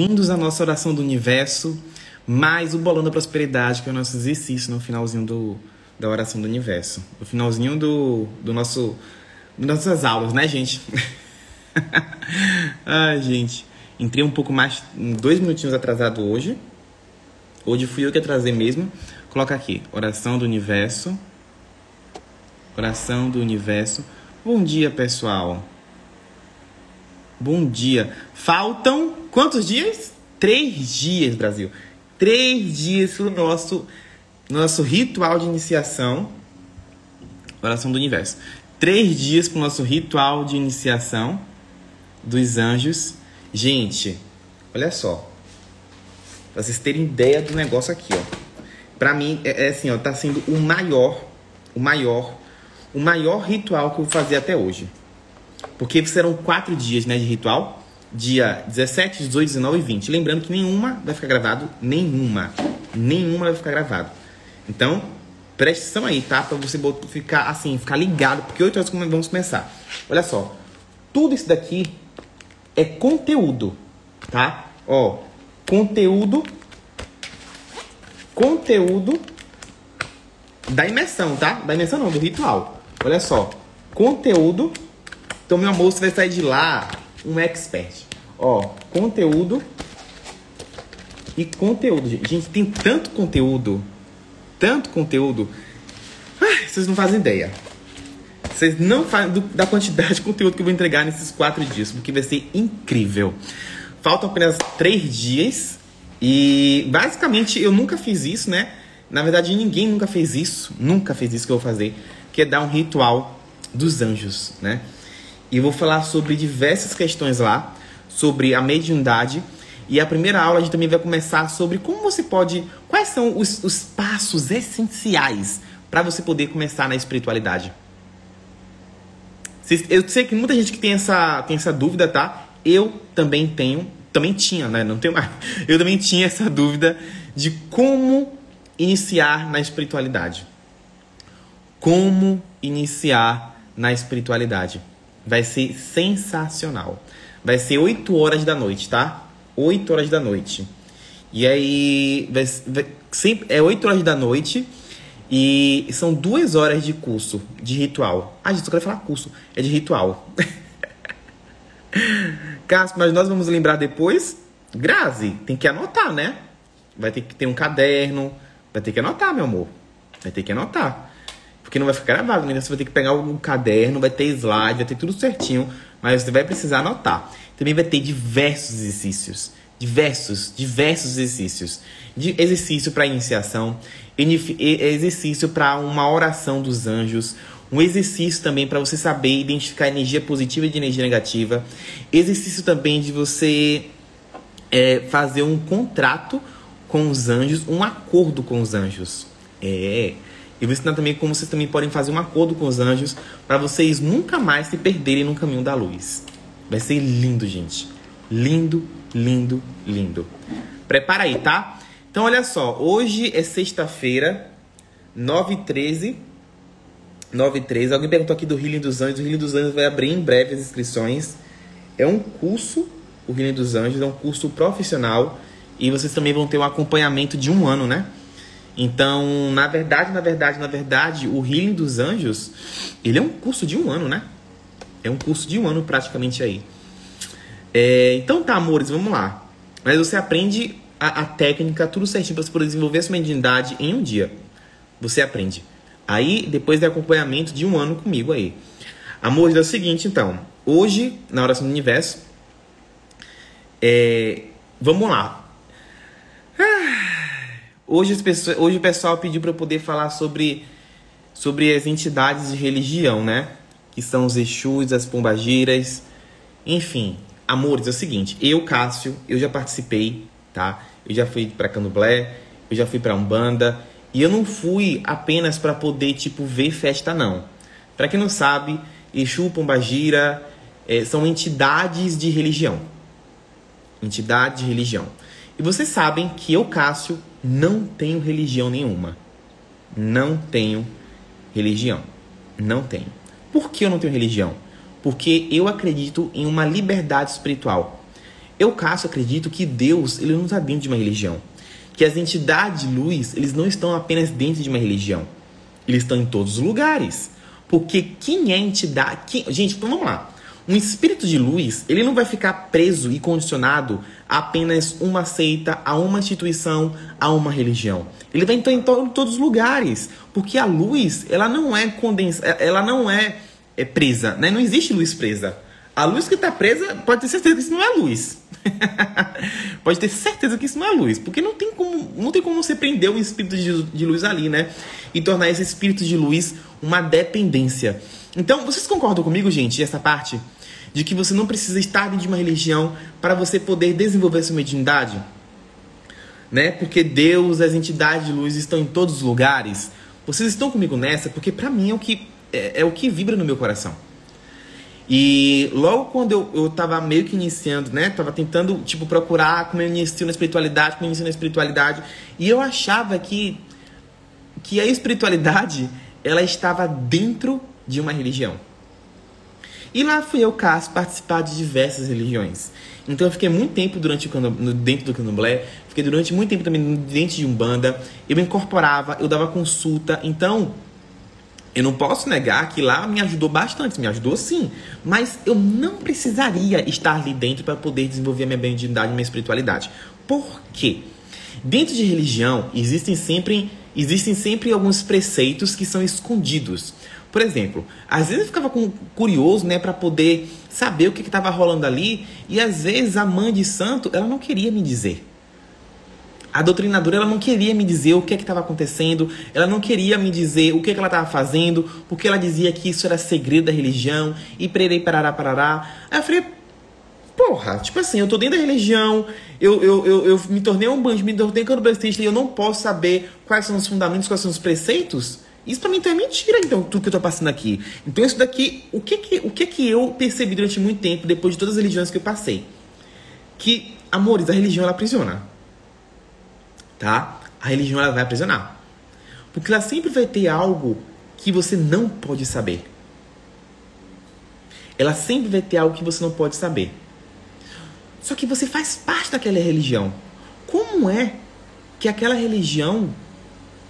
bem-vindos à nossa oração do universo, mais o Bolão da Prosperidade, que é o nosso exercício no finalzinho do, da oração do universo. No finalzinho do, do nosso, das nossas aulas, né, gente? Ai, gente. Entrei um pouco mais, dois minutinhos atrasado hoje. Hoje fui eu que atrasei mesmo. Coloca aqui, oração do universo. Oração do universo. Bom dia, pessoal. Bom dia. Faltam quantos dias? Três dias, Brasil. Três dias para o nosso, nosso ritual de iniciação. Oração do universo. Três dias para o nosso ritual de iniciação dos anjos. Gente, olha só. Pra vocês terem ideia do negócio aqui, ó. Pra mim, é, é assim, ó, tá sendo o maior, o maior, o maior ritual que eu vou fazer até hoje. Porque serão quatro dias né, de ritual. Dia 17, 18, 19 e 20. Lembrando que nenhuma vai ficar gravado. Nenhuma. Nenhuma vai ficar gravado. Então, preste atenção aí, tá? Pra você ficar assim, ficar ligado. Porque 8 horas vamos começar. Olha só. Tudo isso daqui é conteúdo, tá? Ó, conteúdo. Conteúdo da imersão, tá? Da imersão não, do ritual. Olha só. Conteúdo então, meu você vai sair de lá um expert. Ó, conteúdo e conteúdo. Gente, tem tanto conteúdo, tanto conteúdo. Ai, vocês não fazem ideia. Vocês não fazem do, da quantidade de conteúdo que eu vou entregar nesses quatro dias, porque vai ser incrível. Faltam apenas três dias e basicamente eu nunca fiz isso, né? Na verdade, ninguém nunca fez isso, nunca fez isso que eu vou fazer, que é dar um ritual dos anjos, né? E vou falar sobre diversas questões lá, sobre a mediunidade. E a primeira aula a gente também vai começar sobre como você pode. Quais são os, os passos essenciais para você poder começar na espiritualidade. Eu sei que muita gente que tem essa, tem essa dúvida, tá? Eu também tenho, também tinha, né? Não tenho mais. Eu também tinha essa dúvida de como iniciar na espiritualidade. Como iniciar na espiritualidade. Vai ser sensacional. Vai ser 8 horas da noite, tá? 8 horas da noite. E aí, vai, vai, sempre, é 8 horas da noite e são duas horas de curso de ritual. Ah, gente, eu quero falar curso. É de ritual. Cássio, mas nós vamos lembrar depois. Grazi, tem que anotar, né? Vai ter que ter um caderno. Vai ter que anotar, meu amor. Vai ter que anotar. Porque não vai ficar gravado, né? Você vai ter que pegar um caderno, vai ter slide, vai ter tudo certinho, mas você vai precisar anotar. Também vai ter diversos exercícios. Diversos, diversos exercícios. De exercício para iniciação, exercício para uma oração dos anjos, um exercício também para você saber identificar energia positiva e energia negativa, exercício também de você é, fazer um contrato com os anjos, um acordo com os anjos. É, e vou ensinar também como vocês também podem fazer um acordo com os anjos para vocês nunca mais se perderem no caminho da luz. Vai ser lindo, gente. Lindo, lindo, lindo. Prepara aí, tá? Então, olha só. Hoje é sexta-feira, 9 h 13 9 h 13 Alguém perguntou aqui do Healing dos Anjos. O Healing dos Anjos vai abrir em breve as inscrições. É um curso, o Healing dos Anjos, é um curso profissional. E vocês também vão ter um acompanhamento de um ano, né? Então, na verdade, na verdade, na verdade, o Healing dos Anjos, ele é um curso de um ano, né? É um curso de um ano praticamente aí. É, então tá, amores, vamos lá. Mas você aprende a, a técnica, tudo certinho para você poder desenvolver a sua mediunidade em um dia. Você aprende. Aí, depois de acompanhamento de um ano comigo aí. Amores, é o seguinte, então. Hoje, na oração do universo, é, vamos lá. Ah, Hoje, pessoas, hoje o pessoal pediu para eu poder falar sobre, sobre as entidades de religião, né? Que são os Exus, as Pombagiras, enfim. Amores, é o seguinte, eu, Cássio, eu já participei, tá? Eu já fui para Candomblé, eu já fui para Umbanda, e eu não fui apenas para poder, tipo, ver festa, não. Para quem não sabe, Exu, Pombagira é, são entidades de religião. Entidade de religião. E vocês sabem que eu, Cássio, não tenho religião nenhuma. Não tenho religião. Não tenho. Por que eu não tenho religião? Porque eu acredito em uma liberdade espiritual. Eu, Cássio, acredito que Deus ele não está dentro de uma religião. Que as entidades de luz, eles não estão apenas dentro de uma religião. Eles estão em todos os lugares. Porque quem é entidade... Quem... Gente, então vamos lá. Um espírito de luz, ele não vai ficar preso e condicionado a apenas uma seita, a uma instituição, a uma religião. Ele vai então em to todos os lugares, porque a luz, ela não é condensada, ela não é, é presa, né? Não existe luz presa. A luz que está presa, pode ter certeza que isso não é luz. pode ter certeza que isso não é luz, porque não tem como, não tem como você prender um espírito de, de luz ali, né? E tornar esse espírito de luz uma dependência. Então, vocês concordam comigo, gente, essa parte? De que você não precisa estar dentro de uma religião para você poder desenvolver sua mediunidade? Né? Porque Deus, as entidades de luz estão em todos os lugares. Vocês estão comigo nessa? Porque para mim é o que é, é, o que vibra no meu coração. E logo quando eu, eu tava meio que iniciando, né? Tava tentando, tipo, procurar como eu inicio na espiritualidade, como eu inicio na espiritualidade. E eu achava que, que a espiritualidade, ela estava dentro de uma religião. E lá fui eu, Cássio, participar de diversas religiões. Então eu fiquei muito tempo durante o dentro do candomblé, fiquei durante muito tempo também dentro de Umbanda, eu me incorporava, eu dava consulta, então eu não posso negar que lá me ajudou bastante, me ajudou sim, mas eu não precisaria estar ali dentro para poder desenvolver minha mediunidade e minha espiritualidade. Por quê? Dentro de religião existem sempre, existem sempre alguns preceitos que são escondidos. Por exemplo, às vezes eu ficava curioso, né, para poder saber o que estava rolando ali, e às vezes a mãe de santo, ela não queria me dizer. A doutrinadora, ela não queria me dizer o que é estava acontecendo, ela não queria me dizer o que, é que ela estava fazendo, porque ela dizia que isso era segredo da religião, e pererei, parará, parará. Aí eu falei, porra, tipo assim, eu tô dentro da religião, eu, eu, eu, eu me tornei um banjo, me tornei candomblessista, e eu não posso saber quais são os fundamentos, quais são os preceitos? Isso para mim então é mentira, então, tudo que eu tô passando aqui. Então isso daqui, o que que, o que que eu percebi durante muito tempo, depois de todas as religiões que eu passei? Que, amores, a religião ela aprisiona. Tá? A religião ela vai aprisionar. Porque ela sempre vai ter algo que você não pode saber. Ela sempre vai ter algo que você não pode saber. Só que você faz parte daquela religião. Como é que aquela religião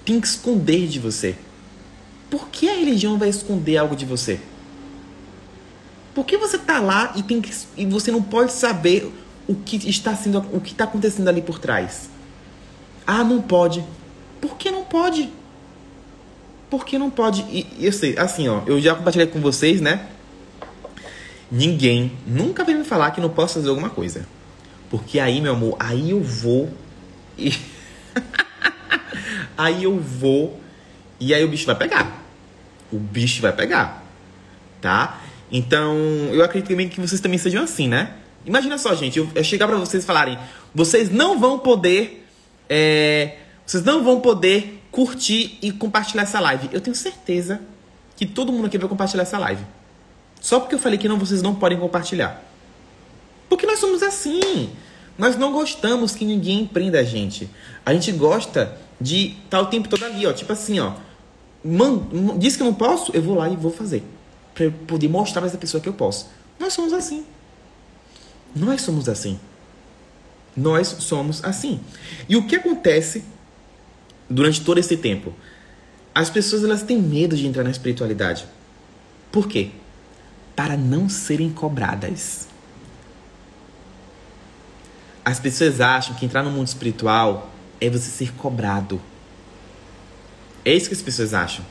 tem que esconder de você? Por que a religião vai esconder algo de você? Por que você está lá e, tem que, e você não pode saber o que está sendo, o que está acontecendo ali por trás? Ah, não pode. Por que não pode? Por que não pode? E eu sei, assim, ó, eu já compartilhei com vocês, né? Ninguém nunca veio me falar que não posso fazer alguma coisa. Porque aí, meu amor, aí eu vou e aí eu vou e aí o bicho vai pegar o bicho vai pegar, tá? Então, eu acredito também que vocês também sejam assim, né? Imagina só, gente, eu, eu chegar para vocês e falarem, vocês não vão poder, é, vocês não vão poder curtir e compartilhar essa live. Eu tenho certeza que todo mundo aqui vai compartilhar essa live. Só porque eu falei que não, vocês não podem compartilhar. Porque nós somos assim. Nós não gostamos que ninguém prenda a gente. A gente gosta de estar tá o tempo todo ali, ó. Tipo assim, ó man, diz que eu não posso, eu vou lá e vou fazer. Para poder mostrar para essa pessoa que eu posso. Nós somos assim. Nós somos assim. Nós somos assim. E o que acontece durante todo esse tempo? As pessoas elas têm medo de entrar na espiritualidade. Por quê? Para não serem cobradas. As pessoas acham que entrar no mundo espiritual é você ser cobrado. É isso que as pessoas acham.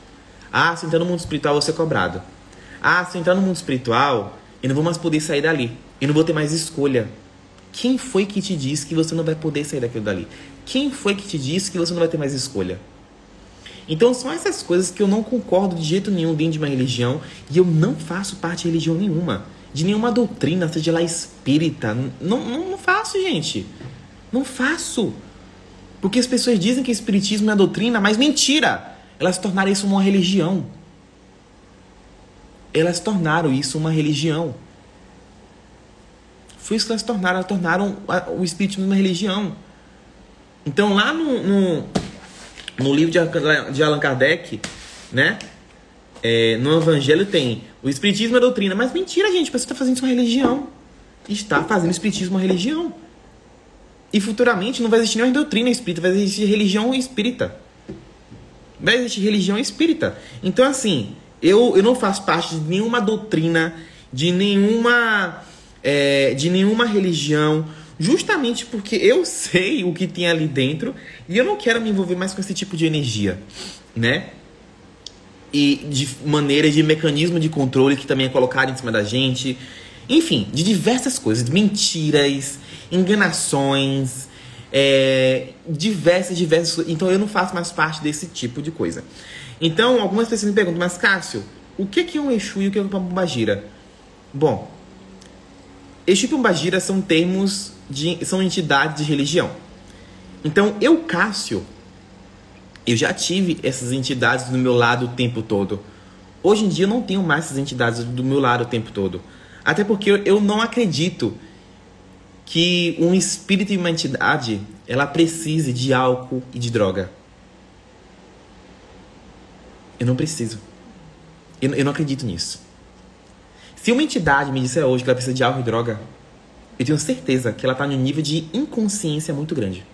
Ah, se entrar no mundo espiritual, eu vou ser cobrado. Ah, se entrar no mundo espiritual, eu não vou mais poder sair dali. Eu não vou ter mais escolha. Quem foi que te disse que você não vai poder sair daquilo dali? Quem foi que te disse que você não vai ter mais escolha? Então são essas coisas que eu não concordo de jeito nenhum dentro de uma religião e eu não faço parte de religião nenhuma. De nenhuma doutrina, seja lá espírita. Não, não, não faço, gente. Não faço. Porque as pessoas dizem que espiritismo é doutrina, mas mentira! Elas tornaram isso uma religião. Elas tornaram isso uma religião. Foi isso que elas tornaram. Elas tornaram o espiritismo uma religião. Então, lá no, no, no livro de Allan Kardec, né? É, no Evangelho tem o Espiritismo é doutrina. Mas mentira, gente. Você está fazendo isso uma religião. está fazendo o espiritismo uma religião. E futuramente não vai existir nenhuma doutrina espírita, vai existir religião espírita. Vai existir religião espírita. Então, assim, eu, eu não faço parte de nenhuma doutrina, de nenhuma, é, de nenhuma religião, justamente porque eu sei o que tem ali dentro e eu não quero me envolver mais com esse tipo de energia, né? E de maneiras de mecanismo de controle que também é colocado em cima da gente. Enfim, de diversas coisas, mentiras, enganações, é, diversas, diversas. Então eu não faço mais parte desse tipo de coisa. Então algumas pessoas me perguntam, mas Cássio, o que é um Exu e o que é uma Pombagira? Bom, Exu e Pombagira são termos de, são entidades de religião. Então eu, Cássio, eu já tive essas entidades do meu lado o tempo todo. Hoje em dia eu não tenho mais essas entidades do meu lado o tempo todo. Até porque eu não acredito que um espírito e uma entidade ela precise de álcool e de droga. Eu não preciso. Eu, eu não acredito nisso. Se uma entidade me disser hoje que ela precisa de álcool e droga, eu tenho certeza que ela está num nível de inconsciência muito grande.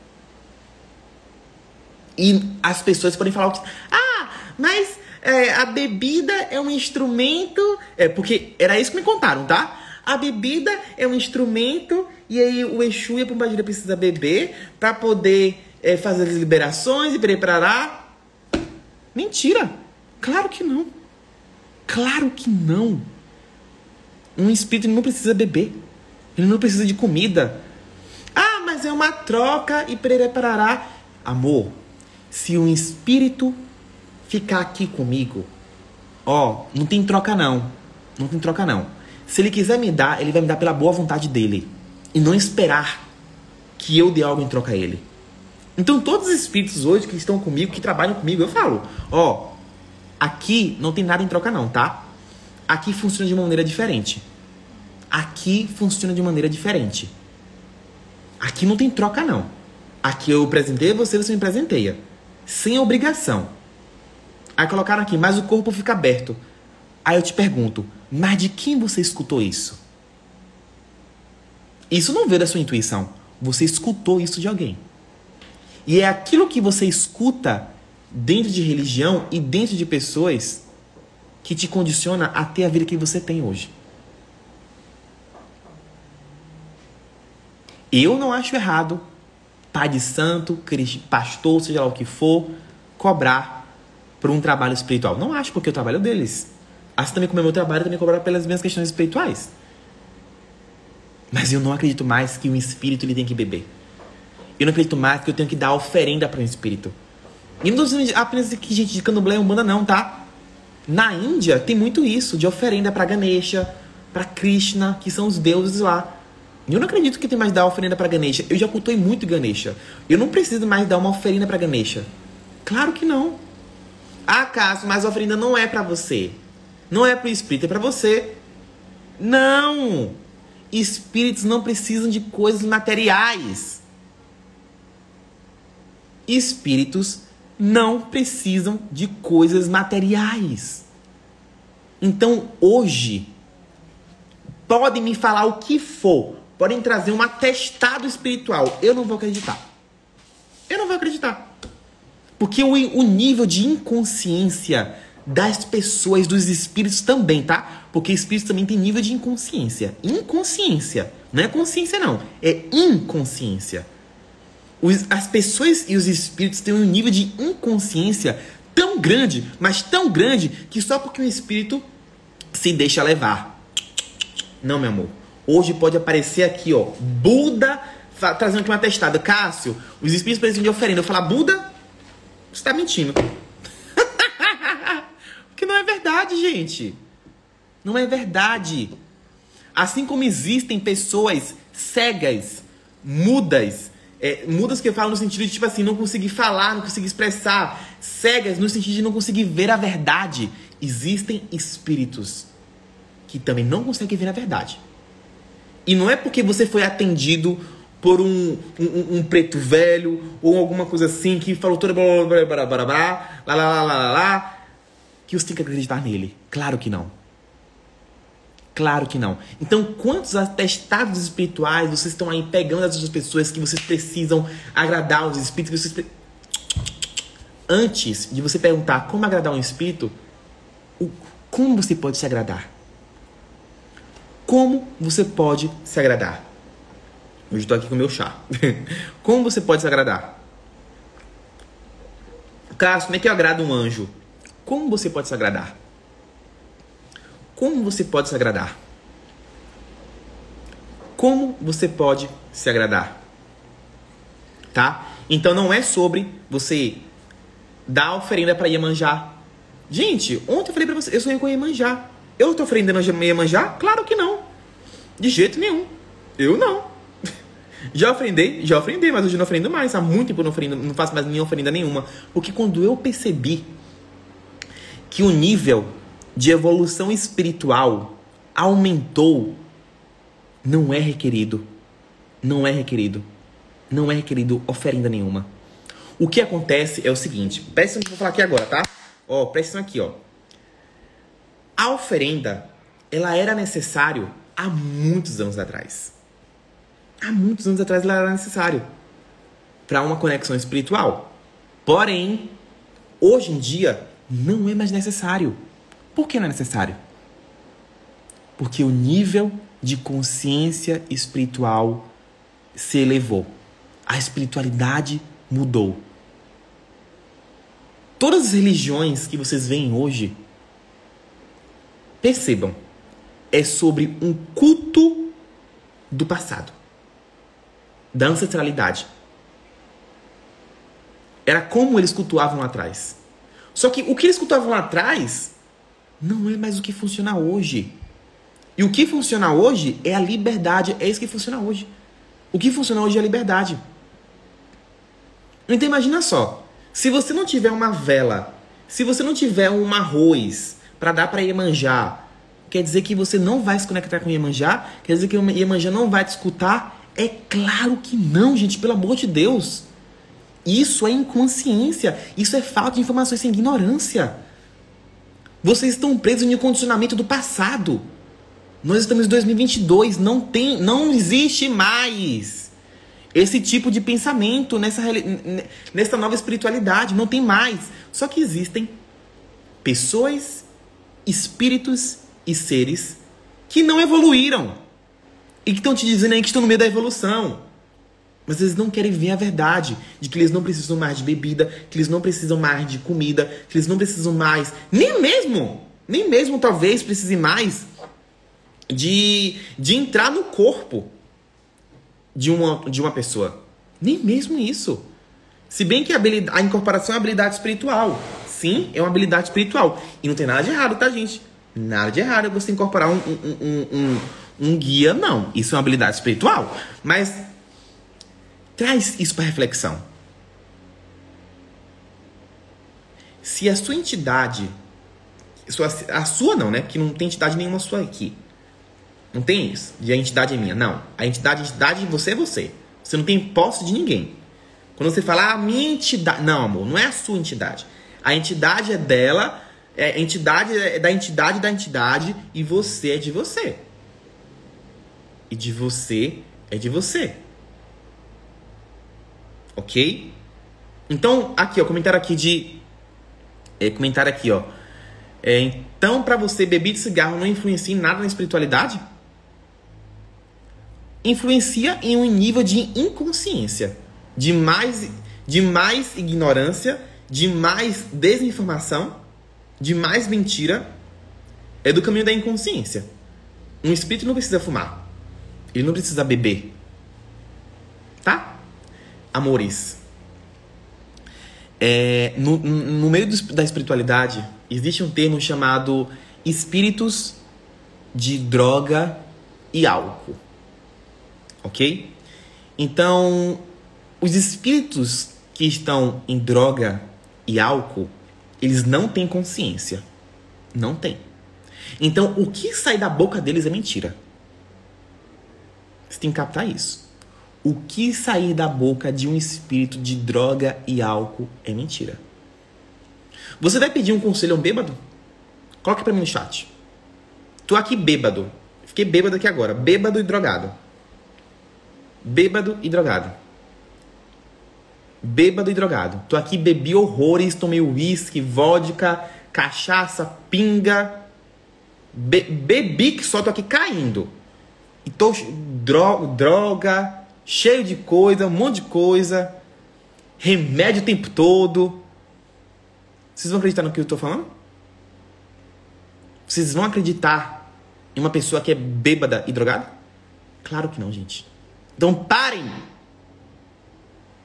E as pessoas podem falar: ah, mas é, a bebida é um instrumento. É, porque era isso que me contaram, tá? A bebida é um instrumento e aí o Exu e a Pombagira precisa beber para poder é, fazer as liberações e preparar. Mentira! Claro que não. Claro que não. Um espírito não precisa beber. Ele não precisa de comida. Ah, mas é uma troca e preparará. Amor, se um espírito ficar aqui comigo, ó, não tem troca não. Não tem troca não. Se ele quiser me dar, ele vai me dar pela boa vontade dele. E não esperar que eu dê algo em troca a ele. Então, todos os espíritos hoje que estão comigo, que trabalham comigo, eu falo: ó, aqui não tem nada em troca, não, tá? Aqui funciona de uma maneira diferente. Aqui funciona de maneira diferente. Aqui não tem troca, não. Aqui eu presentei você, você me presenteia. Sem obrigação. Aí colocaram aqui, mas o corpo fica aberto. Aí eu te pergunto, mas de quem você escutou isso? Isso não veio da sua intuição. Você escutou isso de alguém. E é aquilo que você escuta dentro de religião e dentro de pessoas que te condiciona a ter a vida que você tem hoje. Eu não acho errado, pai de santo, pastor, seja lá o que for, cobrar por um trabalho espiritual. Não acho, porque é o trabalho deles. Assim também como é meu trabalho, também cobrar pelas minhas questões espirituais. Mas eu não acredito mais que um espírito ele tem que beber. Eu não acredito mais que eu tenho que dar oferenda para um espírito. E não estou dizendo apenas que gente de candomblé e umbanda não, tá? Na Índia tem muito isso, de oferenda para Ganesha, para Krishna, que são os deuses lá. Eu não acredito que tem mais dar oferenda para Ganesha. Eu já cultuei muito Ganesha. Eu não preciso mais dar uma oferenda para Ganesha. Claro que não. Acaso, mas a oferenda não é para você. Não é para o espírito, é para você. Não! Espíritos não precisam de coisas materiais. Espíritos não precisam de coisas materiais. Então, hoje, podem me falar o que for, podem trazer um atestado espiritual. Eu não vou acreditar. Eu não vou acreditar. Porque o, o nível de inconsciência das pessoas, dos espíritos também, tá? Porque espíritos também tem nível de inconsciência. Inconsciência. Não é consciência, não. É inconsciência. Os, as pessoas e os espíritos têm um nível de inconsciência tão grande, mas tão grande, que só porque um espírito se deixa levar. Não, meu amor. Hoje pode aparecer aqui, ó, Buda trazendo aqui uma testada. Cássio, os espíritos precisam de oferenda. Eu falar, Buda, você tá mentindo. Porque não é verdade, gente. Não é verdade. Assim como existem pessoas cegas, mudas, é, mudas que eu falo no sentido de, tipo assim, não conseguir falar, não conseguir expressar, cegas no sentido de não conseguir ver a verdade. Existem espíritos que também não conseguem ver a verdade. E não é porque você foi atendido por um, um, um, preto velho ou alguma coisa assim que falou toda blá blá blá blá blá blá lá lá lá lá lá que você tem que acreditar nele. Claro que não. Claro que não. Então, quantos atestados espirituais vocês estão aí pegando as outras pessoas que vocês precisam agradar os espíritos? Que vocês... Antes de você perguntar como agradar um espírito, como você pode se agradar? Como você pode se agradar? Hoje estou aqui com o meu chá. como você pode se agradar? Carlos, como é que eu agrado um anjo? Como você pode se agradar? Como você pode se agradar? Como você pode se agradar? Tá? Então não é sobre você dar oferenda para Iemanjá. Gente, ontem eu falei para você, eu sonhei com Iemanjá. Eu tô oferendando Iemanjá? Claro que não. De jeito nenhum. Eu não. Já ofrendei, já ofrendei, mas hoje não ofrendo mais. Há muito tempo eu não, ofrendo, não faço mais nenhuma oferenda nenhuma. Porque quando eu percebi que o nível de evolução espiritual aumentou, não é requerido. Não é requerido. Não é requerido oferenda nenhuma. O que acontece é o seguinte, presta atenção vou falar aqui agora, tá? Ó, presta atenção aqui, ó. A oferenda, ela era necessário há muitos anos atrás. Há muitos anos atrás ela era necessário para uma conexão espiritual. Porém, hoje em dia não é mais necessário. Por que não é necessário? Porque o nível de consciência espiritual se elevou. A espiritualidade mudou. Todas as religiões que vocês veem hoje, percebam, é sobre um culto do passado, da ancestralidade. Era como eles cultuavam lá atrás. Só que o que eles cultuavam lá atrás não é mais o que funciona hoje. E o que funciona hoje é a liberdade. É isso que funciona hoje. O que funciona hoje é a liberdade. Então imagina só. Se você não tiver uma vela, se você não tiver um arroz para dar para Iemanjá, quer dizer que você não vai se conectar com Iemanjá? Quer dizer que Iemanjá não vai te escutar? É claro que não, gente, pelo amor de Deus. Isso é inconsciência, isso é falta de informações, isso é ignorância. Vocês estão presos no condicionamento do passado. Nós estamos em 2022, não tem, não existe mais esse tipo de pensamento nessa nessa nova espiritualidade, não tem mais. Só que existem pessoas, espíritos e seres que não evoluíram e que estão te dizendo aí que estão no meio da evolução. Mas eles não querem ver a verdade de que eles não precisam mais de bebida, que eles não precisam mais de comida, que eles não precisam mais, nem mesmo, nem mesmo talvez precise mais de, de entrar no corpo de uma, de uma pessoa. Nem mesmo isso. Se bem que a, a incorporação é uma habilidade espiritual. Sim, é uma habilidade espiritual. E não tem nada de errado, tá, gente? Nada de errado você incorporar um, um, um, um, um guia, não. Isso é uma habilidade espiritual. Mas Traz isso para reflexão. Se a sua entidade, a sua não, né? Que não tem entidade nenhuma sua aqui. Não tem isso. E a entidade é minha. Não. A entidade, a entidade, você é você. Você não tem posse de ninguém. Quando você fala, ah, minha entidade. Não, amor, não é a sua entidade. A entidade é dela, é, a entidade é da entidade da entidade, e você é de você. E de você é de você. Ok? Então, aqui, ó, comentário aqui de. É, comentário aqui, ó. É, então, para você, bebida de cigarro não influencia em nada na espiritualidade? Influencia em um nível de inconsciência, de mais, de mais ignorância, de mais desinformação, de mais mentira. É do caminho da inconsciência. Um espírito não precisa fumar. Ele não precisa beber. Tá? Amores. É, no, no meio do, da espiritualidade, existe um termo chamado espíritos de droga e álcool. Ok? Então, os espíritos que estão em droga e álcool, eles não têm consciência. Não tem. Então, o que sai da boca deles é mentira. Você tem que captar isso. O que sair da boca de um espírito de droga e álcool é mentira. Você vai pedir um conselho a um bêbado? Coloque para mim no chat. Tô aqui bêbado. Fiquei bêbado aqui agora. Bêbado e drogado. Bêbado e drogado. Bêbado e drogado. Tô aqui, bebi horrores, tomei uísque, vodka, cachaça, pinga. Be bebi que só tô aqui caindo. E tô dro droga, cheio de coisa, um monte de coisa. Remédio o tempo todo. Vocês vão acreditar no que eu tô falando? Vocês vão acreditar em uma pessoa que é bêbada e drogada? Claro que não, gente. Então parem!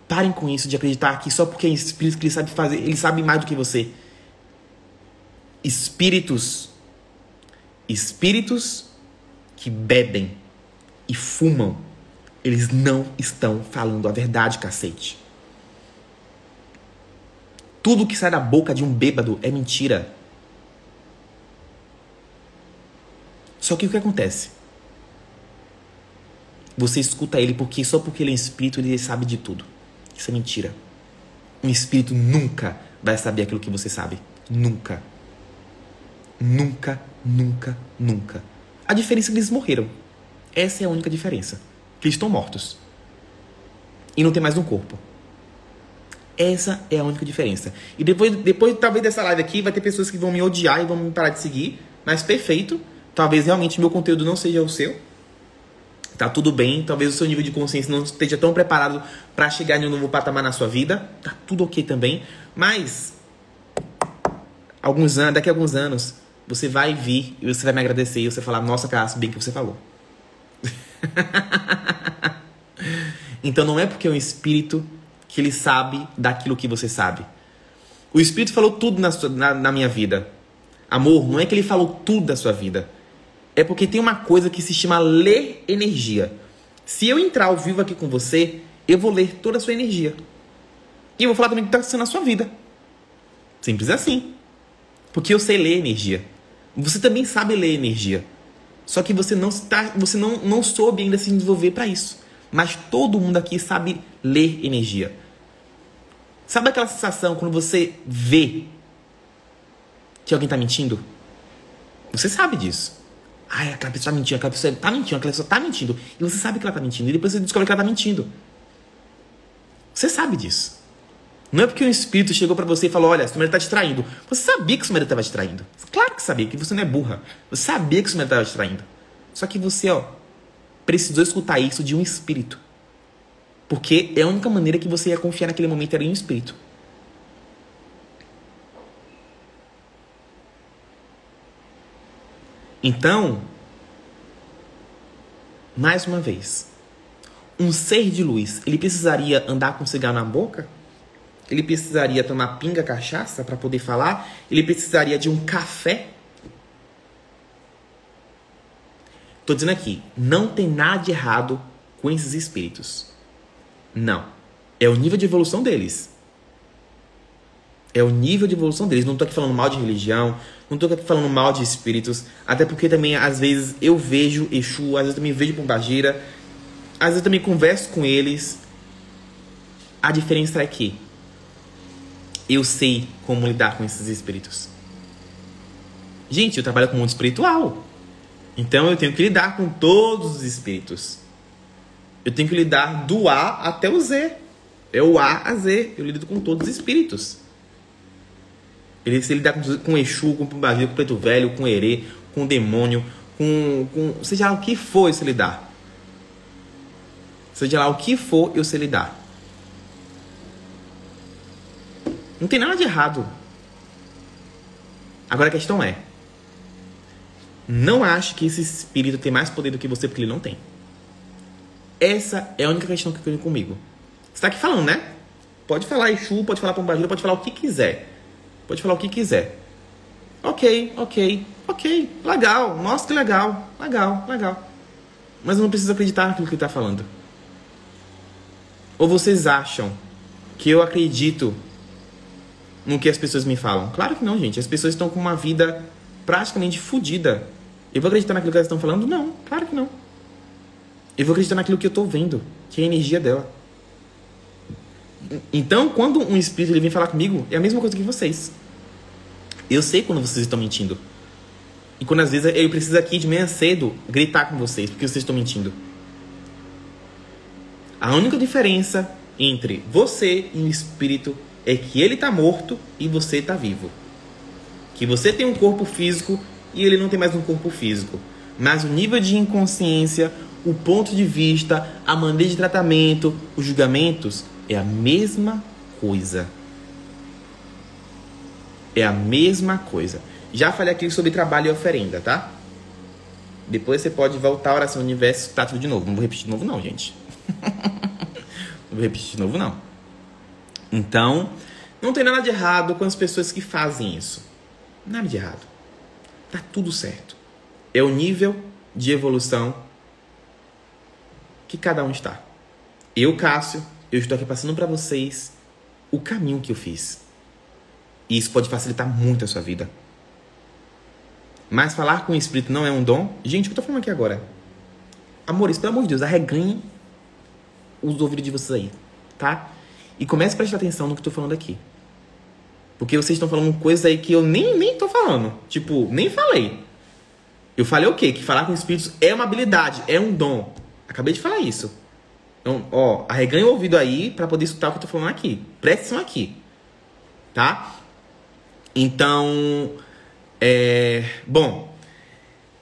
Parem com isso de acreditar que só porque é espírito que ele sabe fazer, ele sabe mais do que você. Espíritos. Espíritos que bebem e fumam, eles não estão falando a verdade, cacete. Tudo que sai da boca de um bêbado é mentira. Só que o que acontece? Você escuta ele porque só porque ele é espírito ele sabe de tudo. Isso é mentira. Um espírito nunca vai saber aquilo que você sabe. Nunca. Nunca, nunca, nunca. A diferença é que eles morreram. Essa é a única diferença. Que estão mortos. E não tem mais um corpo. Essa é a única diferença. E depois, depois, talvez dessa live aqui, vai ter pessoas que vão me odiar e vão me parar de seguir. Mas perfeito. Talvez realmente meu conteúdo não seja o seu. Tá tudo bem. Talvez o seu nível de consciência não esteja tão preparado para chegar em um novo patamar na sua vida. Tá tudo ok também. Mas alguns anos, daqui a alguns anos, você vai vir e você vai me agradecer e você falar: "Nossa, Cássio, bem que você falou". então não é porque é um espírito que ele sabe daquilo que você sabe. O espírito falou tudo na, sua, na, na minha vida. Amor, não é que ele falou tudo da sua vida é porque tem uma coisa que se chama ler energia. Se eu entrar ao vivo aqui com você, eu vou ler toda a sua energia. E eu vou falar também o que está acontecendo na sua vida. Simples assim. Porque eu sei ler energia. Você também sabe ler energia. Só que você não está, você não, não soube ainda se desenvolver para isso. Mas todo mundo aqui sabe ler energia. Sabe aquela sensação quando você vê que alguém está mentindo? Você sabe disso. Ai, aquela pessoa tá mentindo, aquela pessoa tá mentindo, aquela pessoa tá mentindo. E você sabe que ela tá mentindo. E depois você descobre que ela tá mentindo. Você sabe disso. Não é porque um espírito chegou para você e falou: Olha, seu marido tá te traindo. Você sabia que seu marido tava te traindo. Claro que sabia, que você não é burra. Você sabia que seu marido tava te traindo. Só que você, ó, precisou escutar isso de um espírito. Porque é a única maneira que você ia confiar naquele momento era em um espírito. Então, mais uma vez, um ser de luz, ele precisaria andar com cigarro na boca? Ele precisaria tomar pinga cachaça para poder falar? Ele precisaria de um café? Tô dizendo aqui, não tem nada de errado com esses espíritos. Não. É o nível de evolução deles. É o nível de evolução deles. Não tô aqui falando mal de religião, não tô aqui falando mal de espíritos, até porque também às vezes eu vejo Exu, às vezes também vejo Pombagira, às vezes também converso com eles. A diferença é que eu sei como lidar com esses espíritos. Gente, eu trabalho com o mundo espiritual. Então eu tenho que lidar com todos os espíritos. Eu tenho que lidar do A até o Z. É o A a Z. Eu lido com todos os espíritos. Ele se lidar com, com Exu, com Pombagira, com Preto Velho, com Herê, com Demônio, com, com. Seja lá o que for, eu sei lidar. Seja lá o que for, eu sei lidar. Não tem nada de errado. Agora a questão é: não ache que esse espírito tem mais poder do que você, porque ele não tem. Essa é a única questão que eu tenho comigo. Você está aqui falando, né? Pode falar Exu, pode falar Pombagira, pode falar o que quiser. Pode falar o que quiser. Ok, ok, ok, legal, nossa que legal, legal, legal. Mas eu não preciso acreditar naquilo que ele está falando. Ou vocês acham que eu acredito no que as pessoas me falam? Claro que não, gente. As pessoas estão com uma vida praticamente fodida. Eu vou acreditar naquilo que elas estão falando? Não, claro que não. Eu vou acreditar naquilo que eu estou vendo, que é a energia dela. Então, quando um espírito ele vem falar comigo, é a mesma coisa que vocês. Eu sei quando vocês estão mentindo. E quando às vezes eu preciso aqui de manhã cedo gritar com vocês, porque vocês estão mentindo. A única diferença entre você e o espírito é que ele está morto e você está vivo. Que você tem um corpo físico e ele não tem mais um corpo físico. Mas o nível de inconsciência, o ponto de vista, a maneira de tratamento, os julgamentos é a mesma coisa. É a mesma coisa. Já falei aqui sobre trabalho e oferenda, tá? Depois você pode voltar à oração universo, tá tudo de novo. Não vou repetir de novo, não, gente. não vou repetir de novo, não. Então, não tem nada de errado com as pessoas que fazem isso. Nada de errado. Tá tudo certo. É o nível de evolução que cada um está. Eu, Cássio, eu estou aqui passando para vocês o caminho que eu fiz. E isso pode facilitar muito a sua vida. Mas falar com o Espírito não é um dom? Gente, o que eu tô falando aqui agora? Amores, pelo amor de Deus, arreganhem os ouvidos de vocês aí, tá? E comece a prestar atenção no que eu tô falando aqui. Porque vocês estão falando coisas aí que eu nem, nem tô falando. Tipo, nem falei. Eu falei o quê? Que falar com espíritos é uma habilidade, é um dom. Acabei de falar isso. Então, ó, arreganhe o ouvido aí para poder escutar o que eu tô falando aqui. Preste atenção aqui. Tá? Então, é, bom,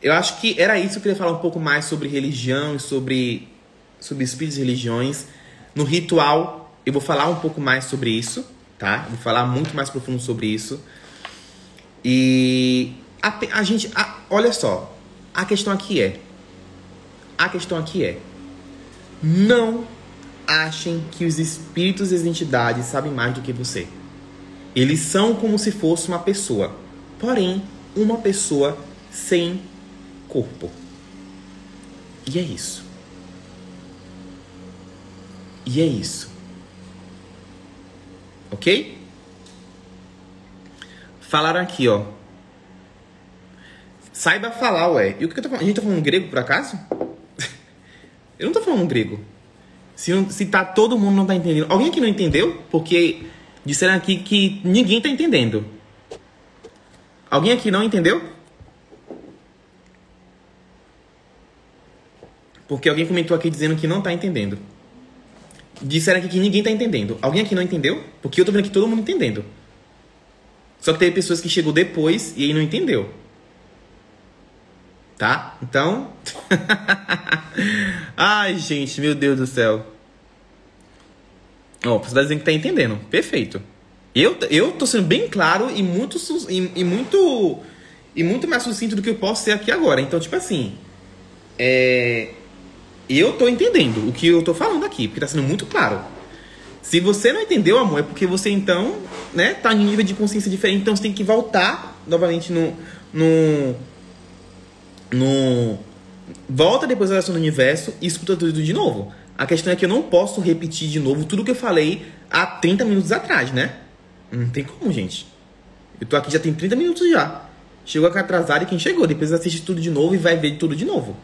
eu acho que era isso eu queria falar um pouco mais sobre religião e sobre, sobre espíritos e religiões. No ritual, eu vou falar um pouco mais sobre isso, tá? Vou falar muito mais profundo sobre isso. E a, a gente, a, olha só, a questão aqui é, a questão aqui é, não achem que os espíritos e as entidades sabem mais do que você. Eles são como se fosse uma pessoa porém uma pessoa sem corpo. E é isso. E é isso. Ok? Falaram aqui, ó. Saiba falar, ué. E o que eu tô falando? A gente tá falando grego por acaso? eu não tô falando grego. Se, se tá todo mundo não tá entendendo. Alguém aqui não entendeu? Porque disseram aqui que ninguém tá entendendo. Alguém aqui não entendeu? Porque alguém comentou aqui dizendo que não está entendendo. Disseram aqui que ninguém está entendendo. Alguém aqui não entendeu? Porque eu tô vendo aqui todo mundo entendendo. Só que teve pessoas que chegou depois e aí não entendeu. Tá? Então. Ai, gente, meu Deus do céu. Ó, você tá que tá entendendo. Perfeito. Eu, eu tô sendo bem claro e muito, e, e, muito e muito mais sucinto do que eu posso ser aqui agora. Então, tipo assim, é, eu tô entendendo o que eu tô falando aqui, porque tá sendo muito claro. Se você não entendeu, amor, é porque você então, né, tá em nível de consciência diferente, então você tem que voltar novamente no no no volta depois da oração do universo e escuta tudo de novo. A questão é que eu não posso repetir de novo tudo que eu falei há 30 minutos atrás, né? Não tem como, gente. Eu tô aqui já tem 30 minutos já. Chegou aqui atrasado e quem chegou. Depois assiste tudo de novo e vai ver tudo de novo.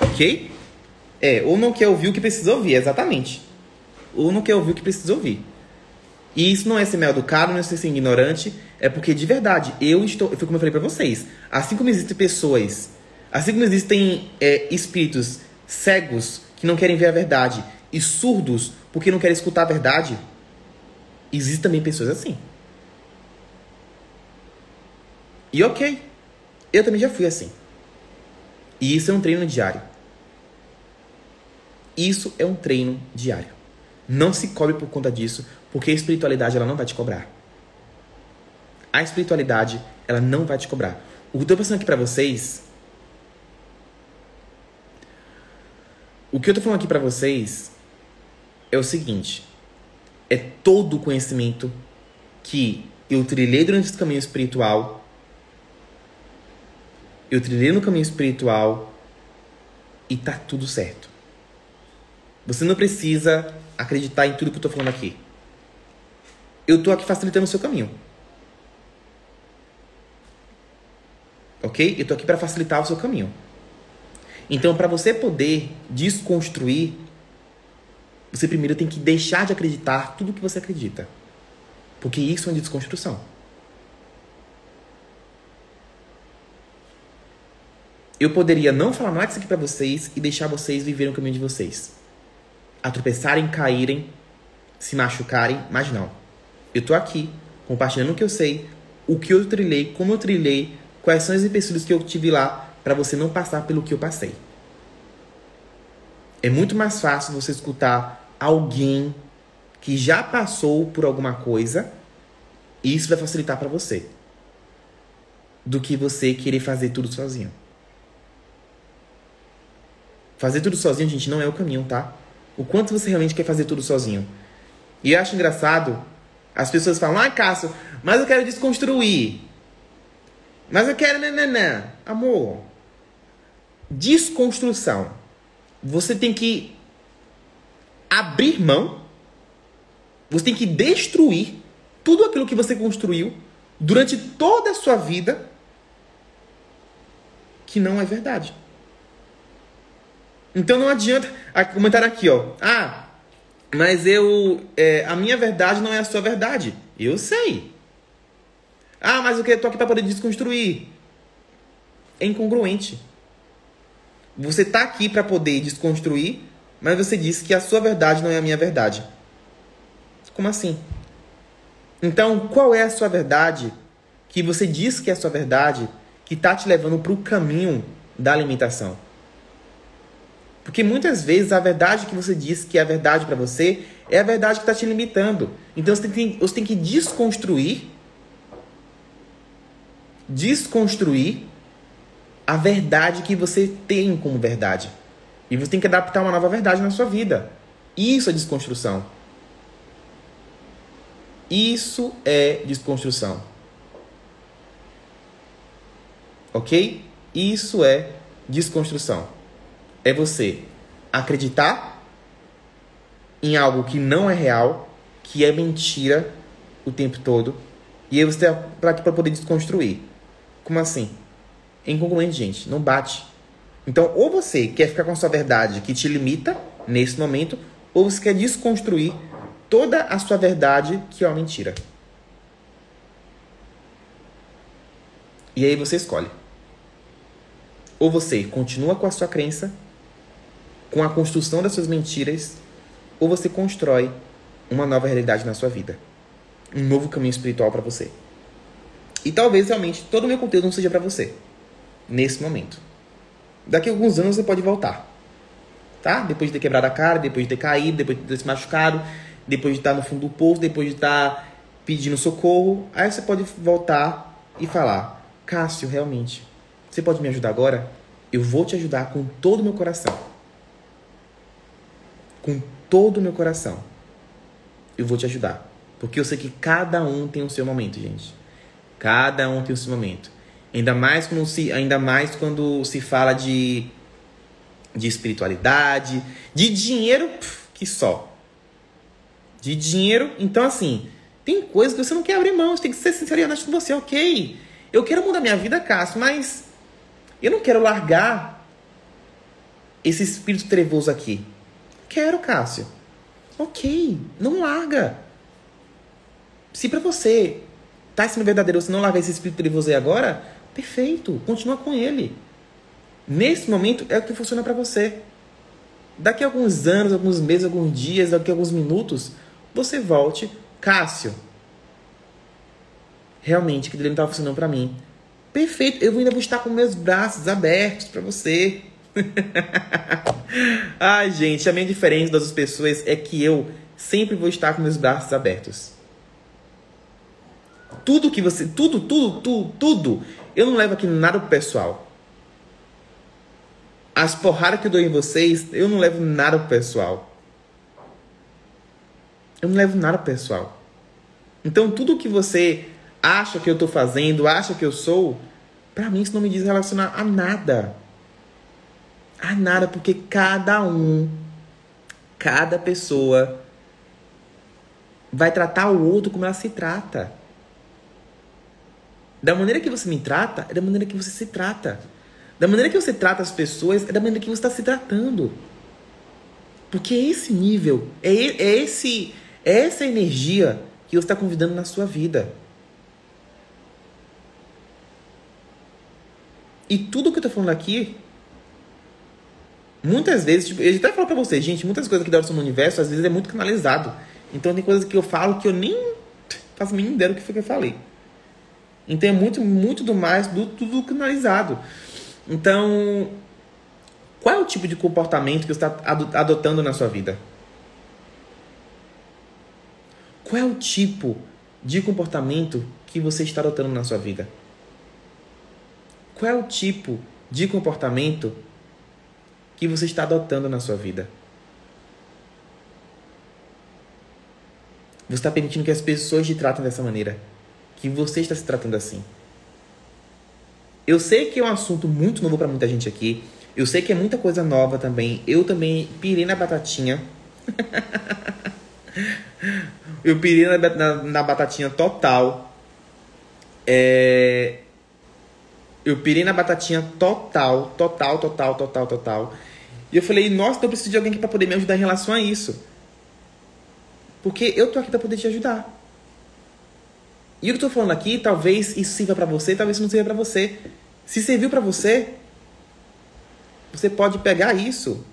Ok? É, ou não quer ouvir o que precisa ouvir, exatamente. Ou não quer ouvir o que precisa ouvir. E isso não é ser mal educado, não é ser ignorante, é porque de verdade, eu estou. Foi como eu falei pra vocês. Assim como existem pessoas, assim como existem é, espíritos cegos que não querem ver a verdade e surdos porque não querem escutar a verdade, Existem também pessoas assim. E ok, eu também já fui assim. E isso é um treino diário. Isso é um treino diário. Não se cobre por conta disso, porque a espiritualidade ela não vai te cobrar. A espiritualidade ela não vai te cobrar. O que eu estou pensando aqui para vocês, o que eu estou falando aqui para vocês é o seguinte: é todo o conhecimento que eu trilhei durante esse caminho espiritual. Eu trilhei no caminho espiritual e tá tudo certo. Você não precisa acreditar em tudo que eu tô falando aqui. Eu tô aqui facilitando o seu caminho. Ok? Eu tô aqui para facilitar o seu caminho. Então, para você poder desconstruir você primeiro tem que deixar de acreditar tudo que você acredita. Porque isso é uma desconstrução. Eu poderia não falar nada disso aqui pra vocês e deixar vocês viverem o caminho de vocês. A tropeçarem, caírem, se machucarem, mas não. Eu tô aqui, compartilhando o que eu sei, o que eu trilhei, como eu trilhei, quais são os empecilhos que eu tive lá, para você não passar pelo que eu passei. É muito mais fácil você escutar alguém que já passou por alguma coisa e isso vai facilitar para você do que você querer fazer tudo sozinho. Fazer tudo sozinho, gente, não é o caminho, tá? O quanto você realmente quer fazer tudo sozinho. E eu acho engraçado, as pessoas falam, ah, Cássio, mas eu quero desconstruir. Mas eu quero nananã. Amor, desconstrução. Você tem que abrir mão, você tem que destruir tudo aquilo que você construiu durante toda a sua vida que não é verdade. Então não adianta. Comentar aqui, ó. Ah, mas eu. É, a minha verdade não é a sua verdade. Eu sei. Ah, mas eu tô aqui para poder desconstruir. É incongruente. Você tá aqui para poder desconstruir, mas você disse que a sua verdade não é a minha verdade. Como assim? Então, qual é a sua verdade que você diz que é a sua verdade que está te levando para o caminho da alimentação. Porque muitas vezes a verdade que você diz que é a verdade para você é a verdade que está te limitando. Então você tem, você tem que desconstruir desconstruir a verdade que você tem como verdade. E você tem que adaptar uma nova verdade na sua vida. Isso é desconstrução. Isso é desconstrução. Ok? Isso é desconstrução. É você acreditar em algo que não é real, que é mentira o tempo todo, e aí você está para poder desconstruir. Como assim? É incongruente, gente. Não bate. Então, ou você quer ficar com a sua verdade que te limita nesse momento, ou você quer desconstruir toda a sua verdade que é uma mentira. E aí você escolhe. Ou você continua com a sua crença, com a construção das suas mentiras, ou você constrói uma nova realidade na sua vida. Um novo caminho espiritual para você. E talvez realmente todo o meu conteúdo não seja para você nesse momento. Daqui a alguns anos você pode voltar. Tá? Depois de ter quebrado a cara, depois de ter caído, depois de ter se machucado, depois de estar no fundo do poço, depois de estar pedindo socorro, aí você pode voltar e falar: Cássio, realmente, você pode me ajudar agora? Eu vou te ajudar com todo o meu coração. Com todo o meu coração. Eu vou te ajudar. Porque eu sei que cada um tem o seu momento, gente. Cada um tem o seu momento. Ainda mais quando se, ainda mais quando se fala de, de espiritualidade, de dinheiro, que só. De dinheiro, então assim, tem coisas que você não quer abrir mão, você tem que ser sincero e honesto com você, ok? Eu quero mudar minha vida, Cássio, mas eu não quero largar esse espírito trevoso aqui. Quero, Cássio. Ok, não larga. Se para você tá sendo verdadeiro, você não larga esse espírito trevoso aí agora, perfeito, continua com ele. Nesse momento é o que funciona para você. Daqui a alguns anos, alguns meses, alguns dias, daqui a alguns minutos, você volte, Cássio. Realmente, que ele não estava funcionando para mim. Perfeito, eu ainda vou estar com meus braços abertos para você. Ai, gente, a minha diferença das pessoas é que eu sempre vou estar com meus braços abertos. Tudo que você, tudo, tudo, tudo, tudo, eu não levo aqui nada pro pessoal. As porradas que eu dou em vocês, eu não levo nada pro pessoal. Eu não levo nada pro pessoal. Então, tudo que você acha que eu estou fazendo, acha que eu sou, para mim isso não me diz relacionar a nada. A nada, porque cada um, cada pessoa vai tratar o outro como ela se trata. Da maneira que você me trata, é da maneira que você se trata. Da maneira que você trata as pessoas, é da maneira que você está se tratando. Porque é esse nível, é, é, esse, é essa energia que você está convidando na sua vida. E tudo que eu tô falando aqui Muitas vezes, tipo, eu até falo pra vocês, gente, muitas coisas que da no universo, às vezes é muito canalizado. Então tem coisas que eu falo que eu nem faço mínima ideia do que foi que eu falei. Então é muito, muito do mais do tudo canalizado. Então, qual é o tipo de comportamento que você está adotando na sua vida? Qual é o tipo de comportamento que você está adotando na sua vida? Qual é o tipo de comportamento que você está adotando na sua vida? Você está permitindo que as pessoas te tratem dessa maneira? Que você está se tratando assim? Eu sei que é um assunto muito novo para muita gente aqui. Eu sei que é muita coisa nova também. Eu também pirei na batatinha. eu pirei na, na, na batatinha total. É... Eu pirei na batatinha total, total, total, total, total. E eu falei, nossa, eu preciso de alguém para poder me ajudar em relação a isso. Porque eu tô aqui para poder te ajudar. E o que eu tô falando aqui, talvez isso sirva para você, talvez não sirva para você. Se serviu para você, você pode pegar isso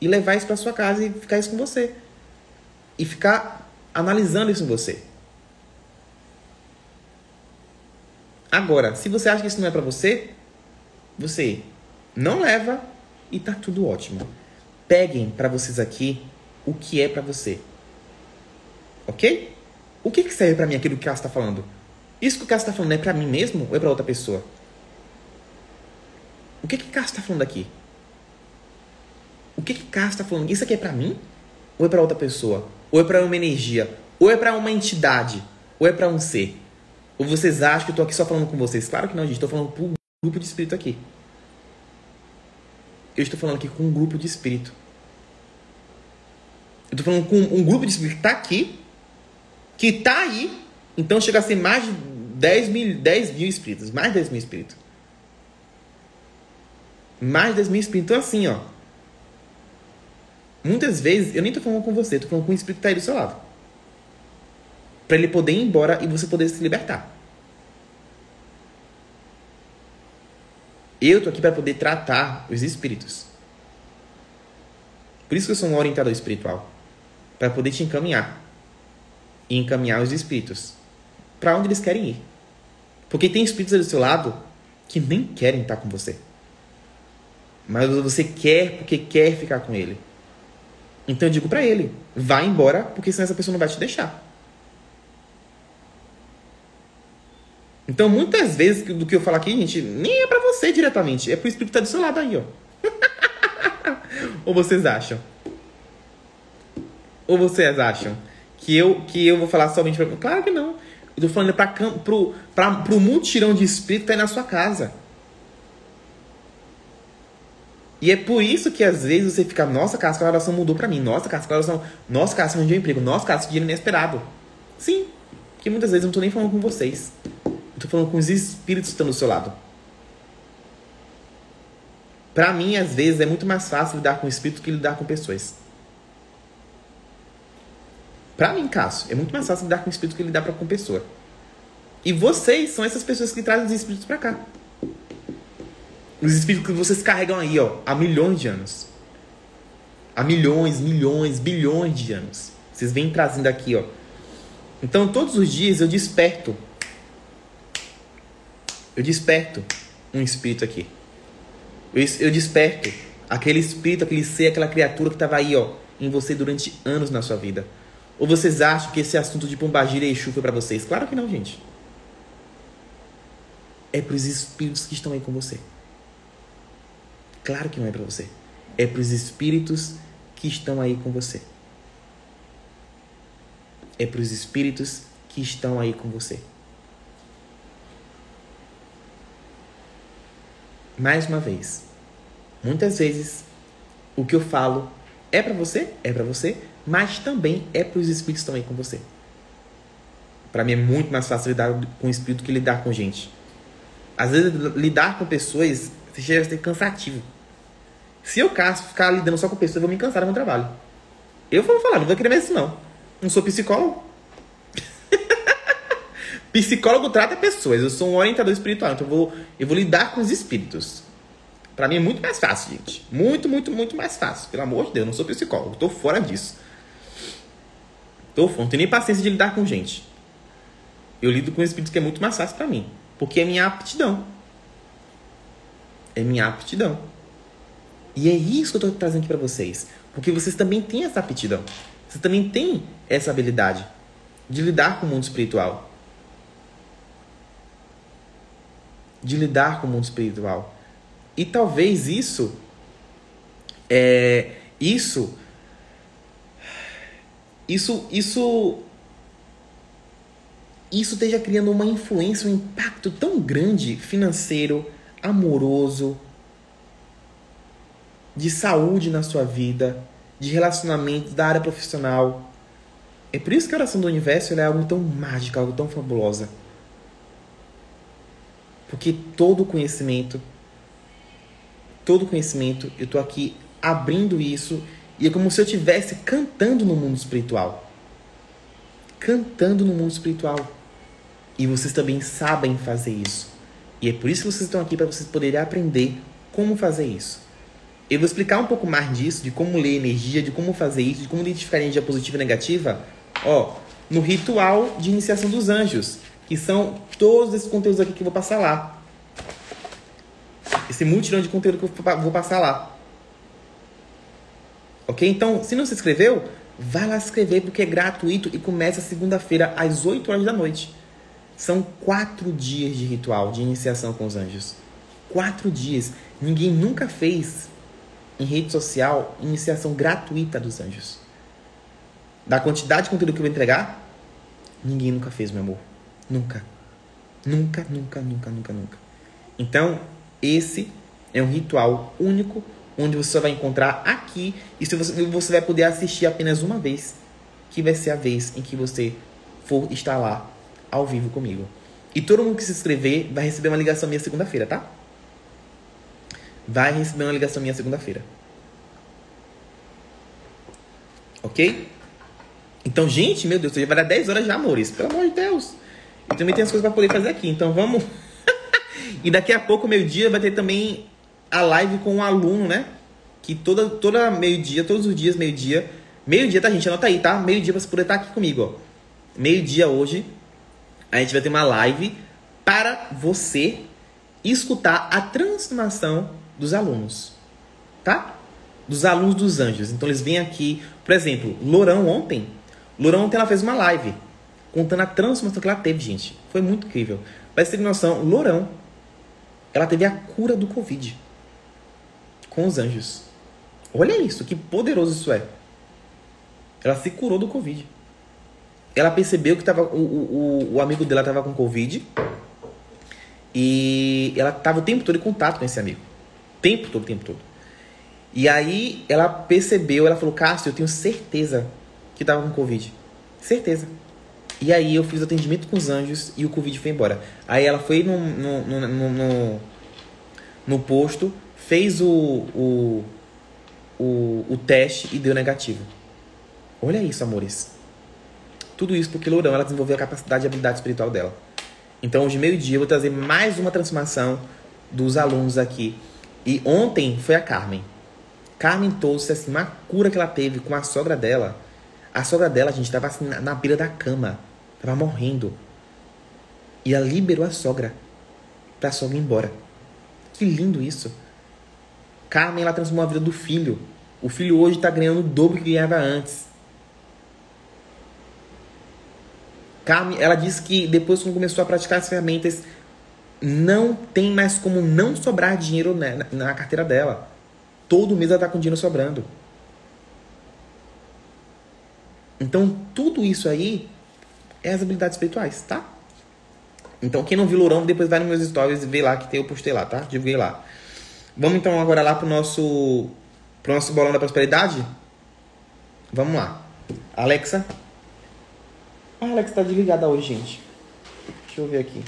e levar isso para sua casa e ficar isso com você. E ficar analisando isso em você. Agora, se você acha que isso não é para você, você não leva e tá tudo ótimo. Peguem para vocês aqui o que é para você. Ok? O que, que serve para mim aquilo que o Cássio está falando? Isso que o Cássio está falando é para mim mesmo ou é para outra pessoa? O que que Cássio está falando aqui? O que que Cássio está falando? Isso aqui é para mim? Ou é para outra pessoa? Ou é para uma energia? Ou é para uma entidade? Ou é para um ser? Ou vocês acham que eu tô aqui só falando com vocês? Claro que não, gente. Estou falando para um grupo de espírito aqui. Eu estou falando aqui com um grupo de espírito. Eu estou falando com um grupo de espírito que está aqui, que está aí. Então chega a ser mais de 10 mil, 10 mil espíritos. Mais de 10 mil espíritos. Mais de 10 mil espíritos. Então assim, ó. Muitas vezes, eu nem estou falando com você, estou falando com o espírito que está aí do seu lado para ele poder ir embora e você poder se libertar. Eu tô aqui para poder tratar os espíritos. Por isso que eu sou um orientador espiritual, para poder te encaminhar e encaminhar os espíritos para onde eles querem ir. Porque tem espíritos do seu lado que nem querem estar com você. Mas você quer porque quer ficar com ele. Então eu digo para ele: vá embora, porque senão essa pessoa não vai te deixar. Então, muitas vezes do que eu falo aqui, gente, nem é para você diretamente, é pro espírito que tá do seu lado aí, ó. Ou vocês acham? Ou vocês acham que eu que eu vou falar somente para Claro que não. Eu tô falando para pro para pro mutirão de espírito que tá aí na sua casa. E é por isso que às vezes você fica, nossa, cara, a oração mudou para mim. Nossa, cara, a oração, nossa, cara, arranjou um emprego. Nossa, cara, dinheiro inesperado. Sim, porque muitas vezes eu não tô nem falando com vocês. Estou falando com os espíritos que estão do seu lado. Para mim, às vezes, é muito mais fácil lidar com espírito que lidar com pessoas. Para mim, Cássio, é muito mais fácil lidar com espírito que lidar com pessoa. E vocês são essas pessoas que trazem os espíritos para cá. Os espíritos que vocês carregam aí, ó, há milhões de anos. Há milhões, milhões, bilhões de anos. Vocês vêm trazendo aqui, ó. Então, todos os dias eu desperto eu desperto um espírito aqui. Eu, desperto aquele espírito, aquele ser, aquela criatura que estava aí, ó, em você durante anos na sua vida. Ou vocês acham que esse assunto de Pombagira e Exu foi para vocês? Claro que não, gente. É para os espíritos que estão aí com você. Claro que não é para você. É para os espíritos que estão aí com você. É para os espíritos que estão aí com você. Mais uma vez, muitas vezes o que eu falo é para você, é para você, mas também é para os espíritos também com você. Para mim é muito mais fácil lidar com o espírito que lidar com gente. Às vezes lidar com pessoas chega a ser cansativo. Se eu caso ficar lidando só com pessoas, eu vou me cansar do meu trabalho. Eu vou falar, não vou querer mais isso não. Não sou psicólogo. Psicólogo trata pessoas, eu sou um orientador espiritual, então eu vou, eu vou lidar com os espíritos. Pra mim é muito mais fácil, gente. Muito, muito, muito mais fácil. Pelo amor de Deus, eu não sou psicólogo. Tô fora disso. Tô fora. Não tenho nem paciência de lidar com gente. Eu lido com espíritos que é muito mais fácil para mim. Porque é minha aptidão. É minha aptidão. E é isso que eu tô trazendo aqui pra vocês. Porque vocês também têm essa aptidão. Vocês também têm essa habilidade de lidar com o mundo espiritual. De lidar com o mundo espiritual. E talvez isso é isso isso isso isso esteja criando uma influência, um impacto tão grande financeiro, amoroso, de saúde na sua vida, de relacionamentos, da área profissional. É por isso que a oração do universo é algo tão mágico, algo tão fabulosa. Porque todo conhecimento, todo conhecimento, eu estou aqui abrindo isso e é como se eu estivesse cantando no mundo espiritual. Cantando no mundo espiritual. E vocês também sabem fazer isso. E é por isso que vocês estão aqui para vocês poderem aprender como fazer isso. Eu vou explicar um pouco mais disso, de como ler energia, de como fazer isso, de como identificar energia positiva e negativa, ó, no ritual de iniciação dos anjos, que são todos esses conteúdos aqui que eu vou passar lá. Esse multirão de conteúdo que eu vou passar lá. Ok? Então, se não se inscreveu, vai lá se inscrever porque é gratuito e começa segunda-feira às 8 horas da noite. São quatro dias de ritual de iniciação com os anjos. Quatro dias. Ninguém nunca fez em rede social iniciação gratuita dos anjos. Da quantidade de conteúdo que eu vou entregar, ninguém nunca fez, meu amor. Nunca. Nunca, nunca, nunca, nunca, nunca. Então, esse é um ritual único onde você só vai encontrar aqui e se você, você vai poder assistir apenas uma vez, que vai ser a vez em que você for estar lá ao vivo comigo. E todo mundo que se inscrever vai receber uma ligação minha segunda-feira, tá? vai receber uma ligação minha segunda-feira. Ok? Então, gente, meu Deus, já vai dar 10 horas já, amores. Pelo amor de Deus. E também tem as coisas para poder fazer aqui. Então, vamos. e daqui a pouco, meio-dia, vai ter também a live com um aluno, né? Que toda, toda meio-dia, todos os dias, meio-dia. Meio-dia, tá, gente? Anota aí, tá? Meio-dia pra você poder estar aqui comigo, ó. Meio-dia hoje, a gente vai ter uma live para você escutar a transformação dos alunos, tá? Dos alunos dos anjos. Então eles vêm aqui, por exemplo, Lourão ontem. Lourão ontem ela fez uma live contando a transformação que ela teve, gente. Foi muito incrível. Pra você ter noção, Lourão, ela teve a cura do Covid com os anjos. Olha isso, que poderoso isso é. Ela se curou do Covid. Ela percebeu que tava, o, o, o amigo dela estava com Covid. E ela estava o tempo todo em contato com esse amigo tempo todo, tempo todo. E aí ela percebeu, ela falou, Cássio, eu tenho certeza que tava com Covid. Certeza. E aí eu fiz o atendimento com os anjos e o Covid foi embora. Aí ela foi no, no, no, no, no posto, fez o, o, o, o teste e deu negativo. Olha isso, amores. Tudo isso porque Lourão ela desenvolveu a capacidade e habilidade espiritual dela. Então, hoje, meio-dia, eu vou trazer mais uma transformação dos alunos aqui e ontem foi a Carmen. Carmen trouxe assim, uma cura que ela teve com a sogra dela. A sogra dela, gente, estava assim, na beira da cama. Tava morrendo. E ela liberou a sogra. Pra sogra ir embora. Que lindo isso. Carmen, ela transformou a vida do filho. O filho hoje está ganhando o dobro que ganhava antes. Carmen, ela disse que depois que começou a praticar as ferramentas não tem mais como não sobrar dinheiro na, na carteira dela. Todo mês ela está com dinheiro sobrando. Então, tudo isso aí é as habilidades espirituais, tá? Então, quem não viu Lourão, depois vai nos meus stories e vê lá que tem, eu postei lá, tá? Divulguei lá. Vamos então agora lá pro nosso, pro nosso bolão da prosperidade? Vamos lá. Alexa. A Alexa tá desligada hoje, gente. Deixa eu ver aqui.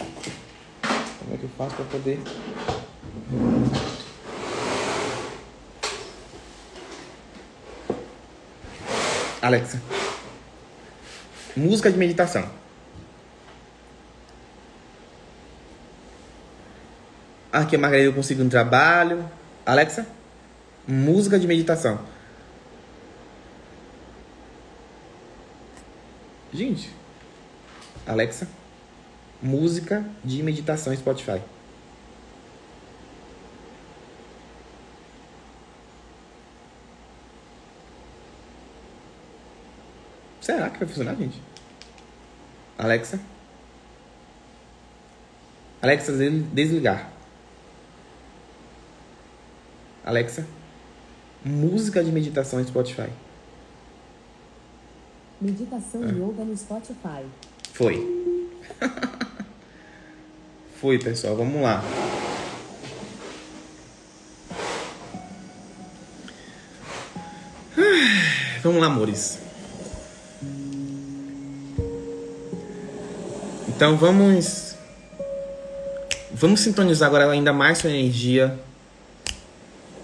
Como é que eu faço para poder. Alexa. Música de meditação. Aqui a Margarida conseguiu um trabalho. Alexa, música de meditação. Gente, Alexa, música de meditação Spotify. Será que vai funcionar, gente? Alexa. Alexa, desligar. Alexa, música de meditação em Spotify. Meditação ah. yoga no Spotify. Foi. Foi, pessoal. Vamos lá. Vamos lá, amores. Então vamos vamos sintonizar agora ainda mais sua energia.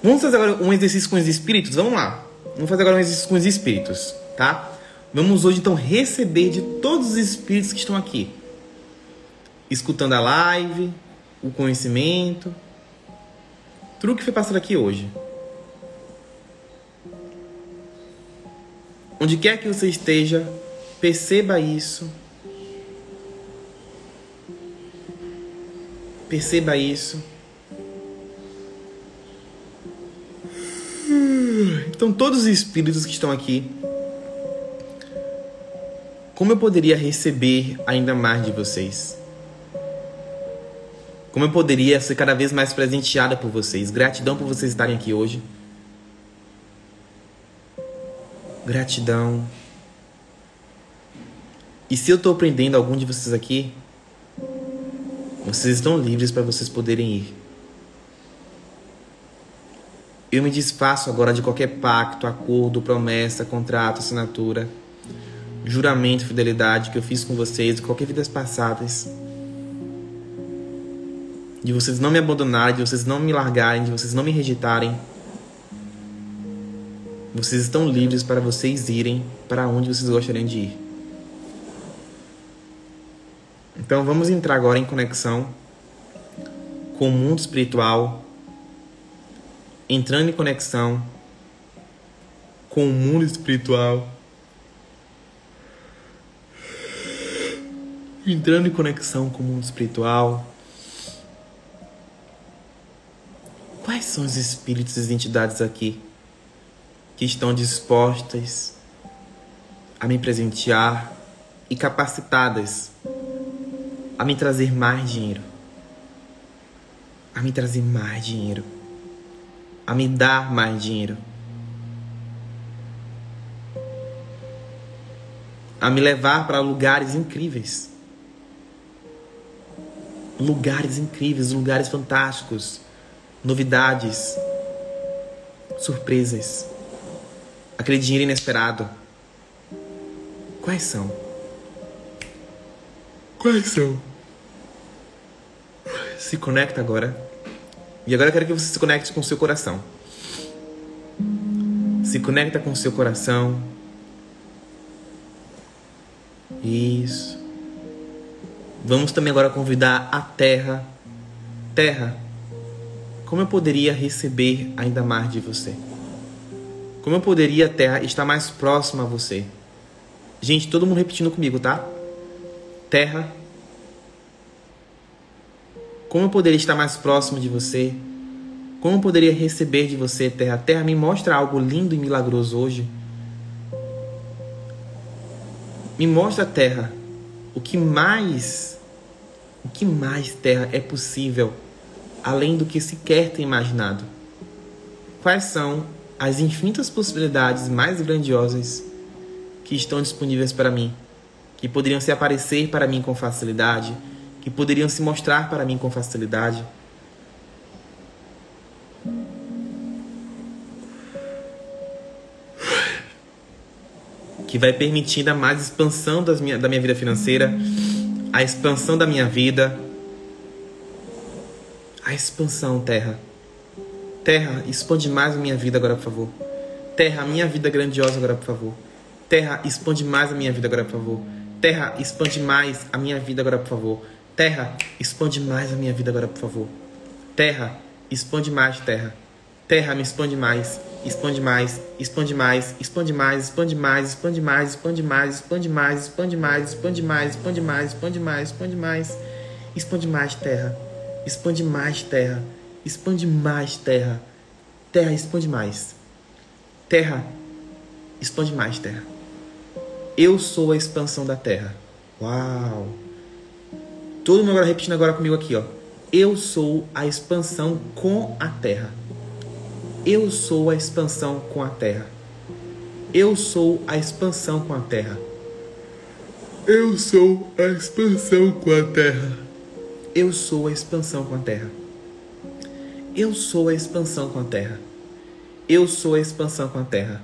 Vamos fazer agora um exercício com os espíritos. Vamos lá. Vamos fazer agora um exercício com os espíritos, tá? Vamos hoje então receber de todos os espíritos que estão aqui, escutando a live, o conhecimento, tudo que foi passado aqui hoje. Onde quer que você esteja, perceba isso Perceba isso. Então, todos os espíritos que estão aqui, como eu poderia receber ainda mais de vocês? Como eu poderia ser cada vez mais presenteada por vocês? Gratidão por vocês estarem aqui hoje. Gratidão. E se eu estou aprendendo algum de vocês aqui, vocês estão livres para vocês poderem ir. Eu me desfaço agora de qualquer pacto, acordo, promessa, contrato, assinatura, juramento, fidelidade que eu fiz com vocês de qualquer vidas passadas. De vocês não me abandonarem, de vocês não me largarem, de vocês não me rejeitarem. Vocês estão livres para vocês irem para onde vocês gostariam de ir. Então vamos entrar agora em conexão com o mundo espiritual, entrando em conexão com o mundo espiritual, entrando em conexão com o mundo espiritual. Quais são os espíritos e entidades aqui que estão dispostas a me presentear e capacitadas a me trazer mais dinheiro. A me trazer mais dinheiro. A me dar mais dinheiro. A me levar para lugares incríveis. Lugares incríveis, lugares fantásticos, novidades, surpresas. Aquele dinheiro inesperado. Quais são? Quais são? Se conecta agora. E agora eu quero que você se conecte com o seu coração. Se conecta com o seu coração. Isso. Vamos também agora convidar a terra. Terra, como eu poderia receber ainda mais de você? Como eu poderia, terra, estar mais próxima a você? Gente, todo mundo repetindo comigo, tá? Terra, como eu poderia estar mais próximo de você? Como eu poderia receber de você, Terra? Terra, me mostra algo lindo e milagroso hoje. Me mostra, Terra, o que mais, o que mais, Terra, é possível, além do que sequer tem imaginado. Quais são as infinitas possibilidades mais grandiosas que estão disponíveis para mim, que poderiam se aparecer para mim com facilidade, que poderiam se mostrar para mim com facilidade. Que vai permitir ainda mais expansão das minha, da minha vida financeira, a expansão da minha vida. A expansão, Terra. Terra, expande mais a minha vida agora, por favor. Terra, a minha vida grandiosa agora, por favor. Terra, expande mais a minha vida agora, por favor. Terra, expande mais a minha vida agora, por favor. Terra, expande mais a minha vida agora, por favor. Terra, expande mais, terra. Terra, me expande mais, expande mais, expande mais, expande mais, expande mais, expande mais, expande mais, expande mais, expande mais, expande mais, expande mais, expande mais, expande mais, expande mais, terra, expande mais, terra, expande mais, terra, terra, expande mais, terra, expande mais, terra. Eu sou a expansão da terra. Uau! Todo mundo agora repetindo agora comigo aqui, ó. Eu sou a expansão com a terra. Eu sou a expansão com a terra. Eu sou a expansão com a terra. Eu sou a expansão com a terra. Eu sou a expansão com a terra. Eu sou a expansão com a terra. Eu sou a expansão com a terra.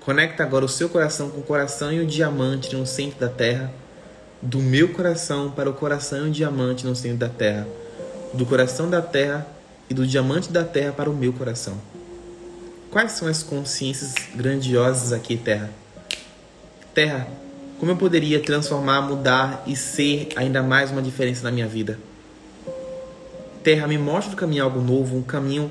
Conecta agora o seu coração com o coração e o diamante no centro da terra. Do meu coração para o coração e o diamante no centro da terra. Do coração da terra e do diamante da terra para o meu coração. Quais são as consciências grandiosas aqui, Terra? Terra, como eu poderia transformar, mudar e ser ainda mais uma diferença na minha vida? Terra, me mostra o caminho algo novo, um caminho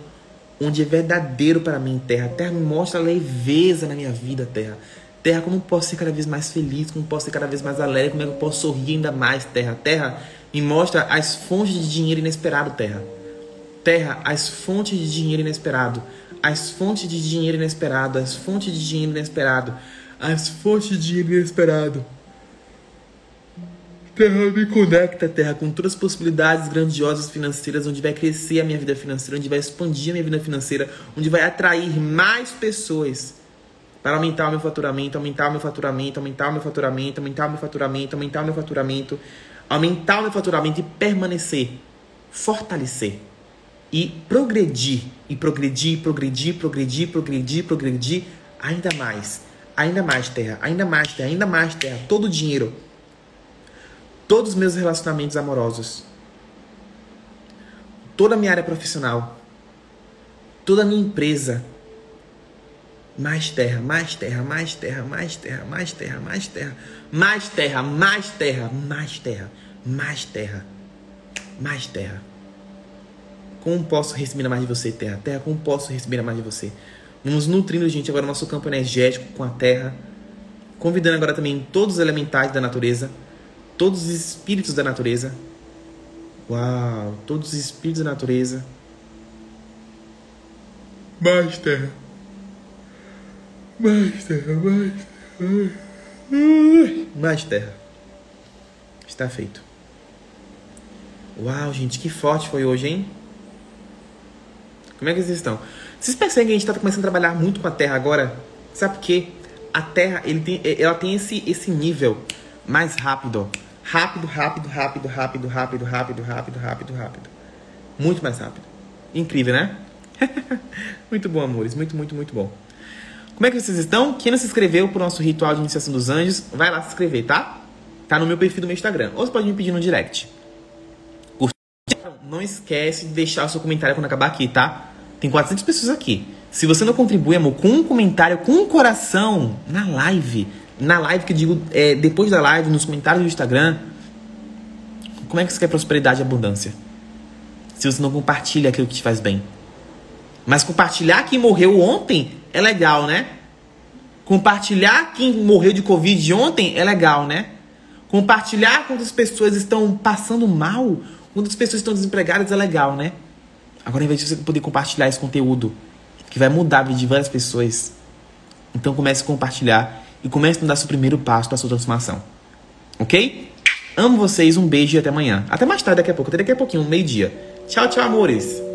onde é verdadeiro para mim, Terra. Terra, me mostra a leveza na minha vida, Terra. Terra, como eu posso ser cada vez mais feliz, como eu posso ser cada vez mais alegre, como é que eu posso sorrir ainda mais, Terra. Terra, me mostra as fontes de dinheiro inesperado, Terra. Terra, as fontes de dinheiro inesperado as fontes de dinheiro inesperado, as fontes de dinheiro inesperado, as fontes de dinheiro inesperado. Terra me conecta, Terra, com todas as possibilidades grandiosas financeiras, onde vai crescer a minha vida financeira, onde vai expandir a minha vida financeira, onde vai atrair mais pessoas para aumentar o meu faturamento, aumentar o meu faturamento, aumentar o meu faturamento, aumentar o meu faturamento, aumentar o meu faturamento, aumentar o meu faturamento e permanecer, fortalecer e progredir, e progredir, progredir, progredir, progredir, progredir ainda mais, ainda mais terra, ainda mais terra, ainda mais terra, todo o dinheiro, todos os meus relacionamentos amorosos, toda a minha área profissional, toda a minha empresa, mais terra, mais terra, mais terra, mais terra, mais terra, mais terra, mais terra, mais terra, mais terra, mais terra, mais terra. Como posso receber mais de você, Terra? Terra, como posso receber mais de você? Vamos nutrindo, gente, agora o nosso campo energético com a Terra. Convidando agora também todos os elementais da natureza, todos os espíritos da natureza. Uau, todos os espíritos da natureza. Mais terra. Mais terra, mais terra. Mais terra. Está feito. Uau, gente, que forte foi hoje, hein? Como é que vocês estão? Vocês percebem que a gente está começando a trabalhar muito com a Terra agora? Sabe por quê? A Terra, ele tem, ela tem esse, esse nível mais rápido. Rápido, rápido, rápido, rápido, rápido, rápido, rápido, rápido, rápido. Muito mais rápido. Incrível, né? muito bom, amores. Muito, muito, muito bom. Como é que vocês estão? Quem não se inscreveu para o nosso ritual de iniciação dos anjos, vai lá se inscrever, tá? Tá no meu perfil do meu Instagram. Ou você pode me pedir no direct. Não esquece de deixar o seu comentário quando acabar aqui, tá? Tem 400 pessoas aqui. Se você não contribui, amor, com um comentário, com um coração, na live, na live que eu digo, é, depois da live, nos comentários do Instagram, como é que você quer prosperidade e abundância? Se você não compartilha aquilo que te faz bem. Mas compartilhar quem morreu ontem é legal, né? Compartilhar quem morreu de Covid ontem é legal, né? Compartilhar quantas pessoas estão passando mal, quantas pessoas estão desempregadas é legal, né? Agora, ao invés de você poder compartilhar esse conteúdo que vai mudar a vida de várias pessoas, então comece a compartilhar e comece a dar seu primeiro passo para sua transformação. Ok? Amo vocês, um beijo e até amanhã. Até mais tarde, daqui a pouco. Até daqui a pouquinho, meio-dia. Tchau, tchau, amores.